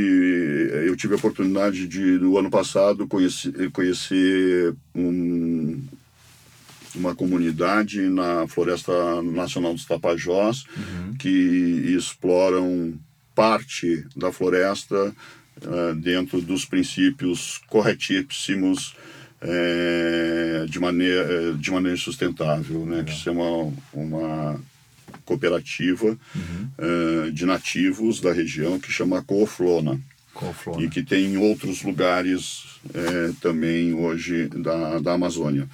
eu tive a oportunidade de no ano passado conhecer, conhecer um, uma comunidade na Floresta Nacional dos Tapajós que exploram parte da floresta eh, dentro dos princípios corretíssimos eh, de maneira eh, de maneira sustentável, né? Que isso é uma, uma cooperativa eh, de nativos da região que chama Cooflona Couve-flor, e que tem em outros lugares eh, também hoje da, da Amazônia.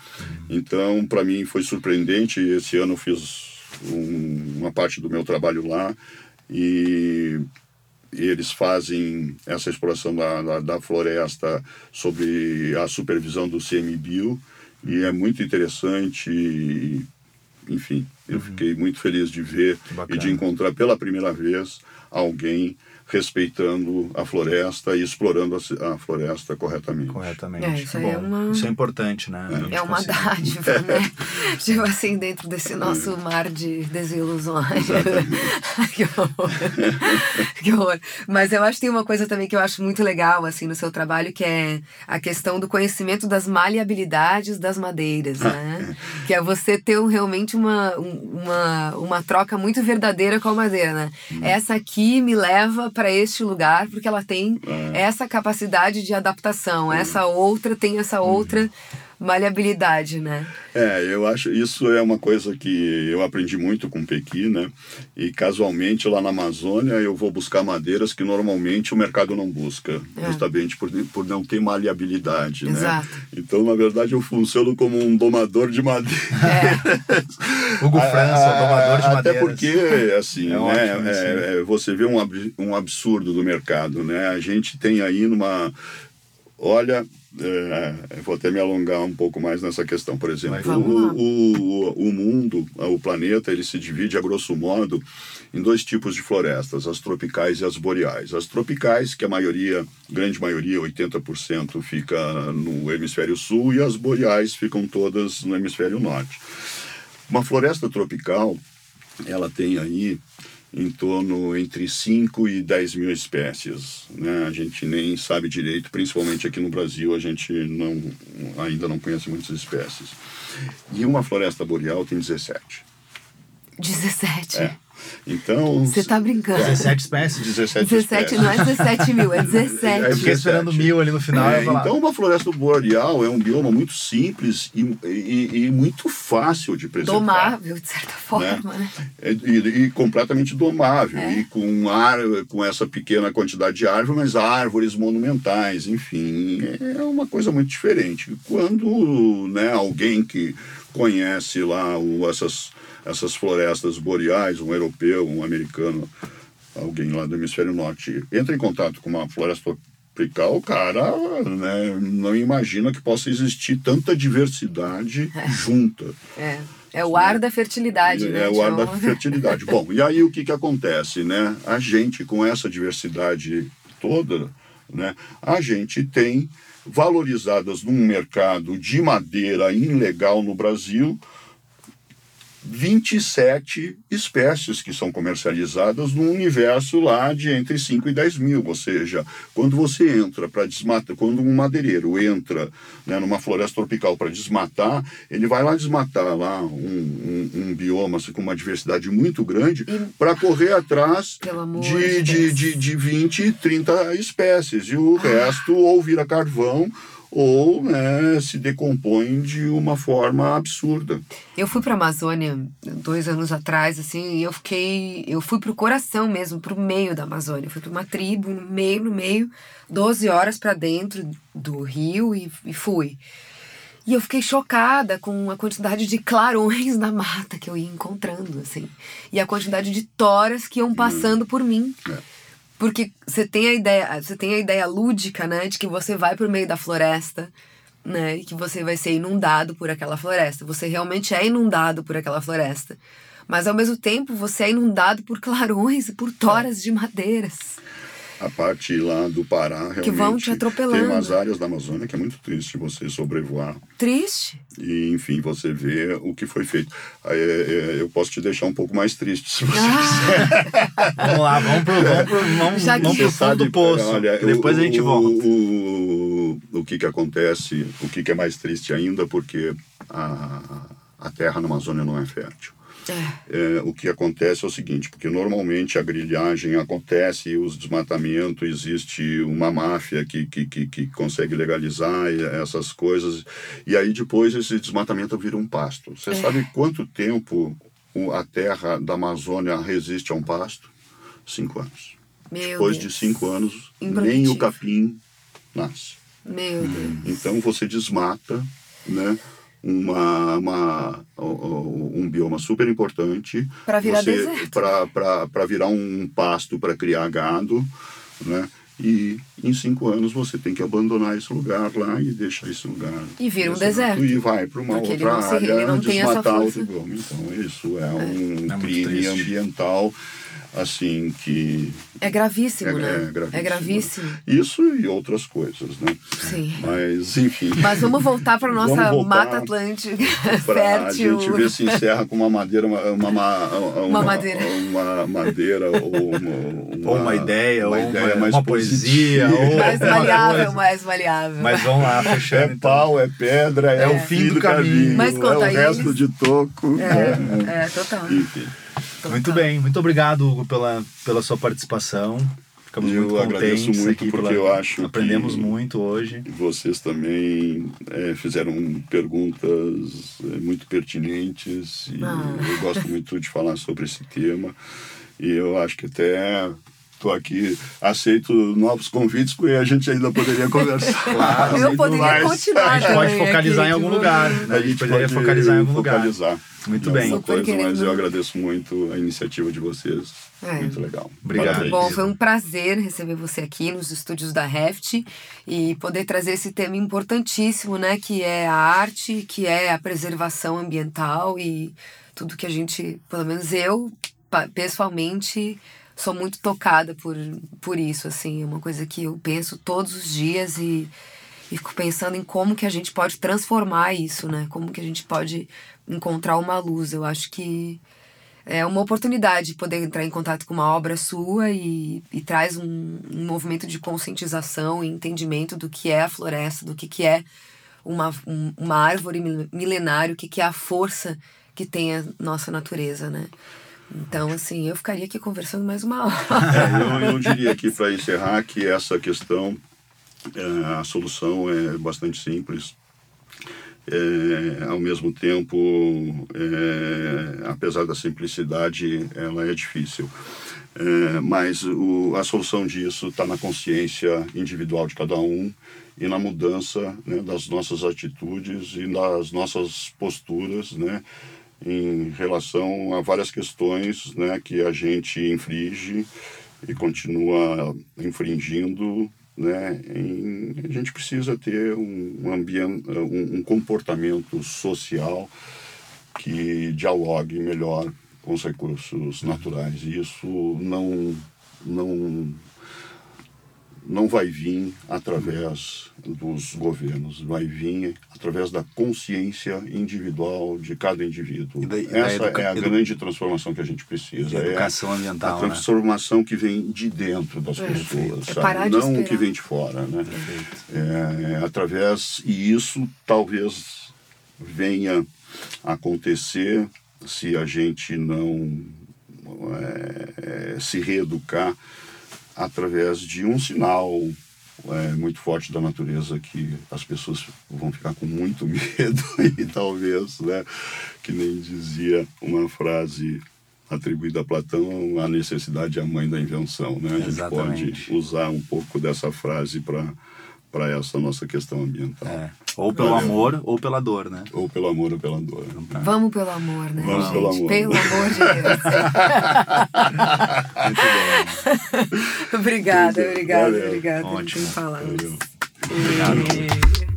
Então, para mim foi surpreendente. Esse ano eu fiz um- uma parte do meu trabalho lá e eles fazem essa exploração da, da, da floresta sob a supervisão do CMBio e é muito interessante. Enfim, eu fiquei muito feliz de ver e de encontrar pela primeira vez alguém respeitando a floresta e explorando a, a floresta corretamente. Corretamente. É, isso aí Bom, é uma- Isso é importante, né? Gente É uma conseguir- dádiva, né? Tipo assim, dentro desse nosso mar de desilusões. que horror. que horror. Mas eu acho que tem uma coisa também que eu acho muito legal, assim, no seu trabalho, que é a questão do conhecimento das maleabilidades das madeiras, né? que é você ter um- realmente uma, um- uma, uma troca muito verdadeira com a madeira, né? Essa aqui me leva para este lugar porque ela tem essa capacidade de adaptação, essa outra tem essa outra maleabilidade, né? É, eu acho isso é uma coisa que eu aprendi muito com o Pequi, né? E casualmente lá na Amazônia eu vou buscar madeiras que normalmente o mercado não busca, É. justamente por, por não ter maleabilidade, Exato. né? Então, na verdade, eu funciono como um domador de madeira. É, Hugo França, domador de Até madeiras. porque, assim, É né, ótimo é, né? é, você vê um, ab- um absurdo do mercado, né? A gente tem aí numa... Olha, é, vou até me alongar um pouco mais nessa questão. Por exemplo, lá. o, o, o mundo, o planeta, ele se divide, a grosso modo, em dois tipos de florestas, as tropicais e as boreais. As tropicais, que a maioria, grande maioria, 80%, fica no hemisfério sul, e as boreais ficam todas no hemisfério norte. Uma floresta tropical, ela tem aí em torno entre 5 e 10 mil espécies. Né? A gente nem sabe direito, principalmente aqui no Brasil, a gente não, ainda não conhece muitas espécies. E uma floresta boreal tem 17. 17. É. Então. Você tá brincando. 17 espécies. 17, 17 espécies. não é 17 mil, é É, 17. Eu fiquei esperando 17. mil ali no final. É, então, uma floresta boreal é um bioma muito simples e, e, e muito fácil de preservar. Domável, de certa forma, né? É, E, e completamente domável, É. e com, ar, com essa pequena quantidade de árvore, mas árvores monumentais, enfim, é uma coisa muito diferente. Quando né, alguém que conhece lá o, essas, essas florestas boreais, um europeu, um americano, alguém lá do hemisfério norte entra em contato com uma floresta tropical, o cara né, não imagina que possa existir tanta diversidade junta. É. É o ar da fertilidade, né? É o ar da fertilidade. Bom, e aí o que, que acontece, né? A gente, com essa diversidade toda, né? A gente tem valorizadas num mercado de madeira ilegal no Brasil 27 espécies que são comercializadas num universo lá de entre 5 e 10 mil. Ou seja, quando você entra para desmatar, quando um madeireiro entra né, numa floresta tropical para desmatar, ele vai lá desmatar lá um, um, um bioma assim, com uma diversidade muito grande para correr atrás de, de de, de, de 20, 30 espécies. E o resto ou vira carvão ou né, se decompõe de uma forma absurda. Eu fui pra Amazônia dois anos atrás, assim, e eu fiquei. Eu fui pro coração mesmo, pro meio da Amazônia. Eu fui pra uma tribo, no meio, no meio, 12 horas pra dentro do rio e, e fui. E eu fiquei chocada com a quantidade de clarões na mata que eu ia encontrando, assim. E a quantidade de toras que iam passando por mim. Porque você tem a ideia, você tem a ideia lúdica, né, de que você vai pro meio da floresta, né, e que você vai ser inundado por aquela floresta. Você realmente é inundado por aquela floresta. Mas ao mesmo tempo, você é inundado por clarões e por toras de madeiras. A parte lá do Pará, realmente. Que vão te atropelando. Tem umas áreas da Amazônia que é muito triste você sobrevoar. Triste. E, enfim, você vê o que foi feito. Aí, é, é, eu posso te deixar um pouco mais triste, se você Ah, Vamos lá, vamos pro, vamos pro, vamos, Já vamos pro fundo do poço. olha, depois o- a gente o, volta. O, o que que acontece, o que que é mais triste ainda, porque a, a terra na Amazônia não é fértil. É. É, o que acontece é o seguinte, porque normalmente a grilhagem acontece, os desmatamentos, existe uma máfia que, que, que, que consegue legalizar essas coisas, e aí depois esse desmatamento vira um pasto. Você sabe quanto tempo a terra da Amazônia resiste a um pasto? Cinco anos. Meu depois Deus. de cinco anos, nem o capim nasce. Meu Deus. Então você desmata, né? Uma, uma, um bioma super importante Pra virar você- deserto. pra- pra- pra virar um pasto para criar gado, né? E em cinco anos você tem que abandonar esse lugar lá e deixar esse lugar. E vira um deserto. deserto. E vai para uma Porque ele outra área ele não tem essa desmatar força. outro bioma. Então isso é um É muito crime triste. ambiental assim que É gravíssimo, é, né? é gravíssimo. É gravíssimo. Isso e outras coisas, né? Sim. Mas enfim. Mas vamos voltar para nossa voltar Mata Atlântica fértil. gente ver se encerra com uma madeira, uma, uma, uma, Uma madeira. uma madeira ou uma, Ou uma ideia, ou ideia uma, mais uma poesia, ou Mais maleável, mais maleável. Mas vamos lá, É fechando. então. pau, é pedra, é, É o o fim do caminho, Mas é conta o aí, resto eles- de toco. É, é, total. Enfim, Muito bem, muito obrigado, Hugo, pela, pela sua participação. Ficamos Eu muito agradeço contentes muito aqui. porque pela- eu acho Aprendemos que- muito hoje. vocês também é, fizeram perguntas é, muito pertinentes e Ah. eu gosto muito de falar sobre esse tema e eu acho que até estou aqui aceito novos convites porque a gente ainda poderia conversar Claro, Eu muito poderia mais. continuar A gente pode focalizar aqui, em algum tipo, lugar. né? A gente poderia pode focalizar em algum lugar. focalizar Muito em bem. coisa, mas querendo. eu agradeço muito a iniciativa de vocês. É. Muito legal. Obrigado. Parabéns. Bom, foi um prazer receber você aqui nos estúdios da Heft e poder trazer esse tema importantíssimo, né, que é a arte, que é a preservação ambiental e tudo que a gente, pelo menos eu, pessoalmente, sou muito tocada por, por isso, assim, é uma coisa que eu penso todos os dias e, e fico pensando em como que a gente pode transformar isso, né, como que a gente pode encontrar uma luz. Eu acho que é uma oportunidade poder entrar em contato com uma obra sua e, e traz um, um movimento de conscientização e entendimento do que é a floresta, do que, que é uma, um- uma árvore mil- milenária, o que, que é a força que tem a nossa natureza, né? Então, assim, eu ficaria aqui conversando mais uma hora. É, eu, eu diria aqui para encerrar que essa questão, é, a solução é bastante simples. É, ao mesmo tempo, é, apesar da simplicidade, ela é difícil. É, mas o, a solução disso está na consciência individual de cada um e na mudança né, das nossas atitudes e das nossas posturas, né, em relação a várias questões né, que a gente infringe e continua infringindo, né? Em, a gente precisa ter um, ambiente, um, um comportamento social que dialogue melhor com os recursos naturais. E isso não, não não vai vir através dos governos, vai vir através da consciência individual de cada indivíduo. E da- e da Essa educa- é a grande transformação que a gente precisa. E a educação é ambiental, a né? transformação que vem de dentro das Perfeito. pessoas, É sabe? não o esperar. que vem de fora, né? É, é através e isso talvez venha a acontecer se a gente não é, se reeducar através de um sinal é, muito forte da natureza que as pessoas vão ficar com muito medo e talvez, né, que nem dizia uma frase atribuída a Platão, a necessidade é a mãe da invenção, né? A gente Exatamente. pode usar um pouco dessa frase para para essa nossa questão ambiental. É. Ou pelo Valeu. amor ou pela dor, né? Ou pelo amor ou pela dor. Vamos pelo amor, né? Vamos gente? pelo amor. Pelo amor de Deus. Muito bom. obrigada, obrigada, obrigada. Ótimo. palavras. Valeu. Obrigado. E-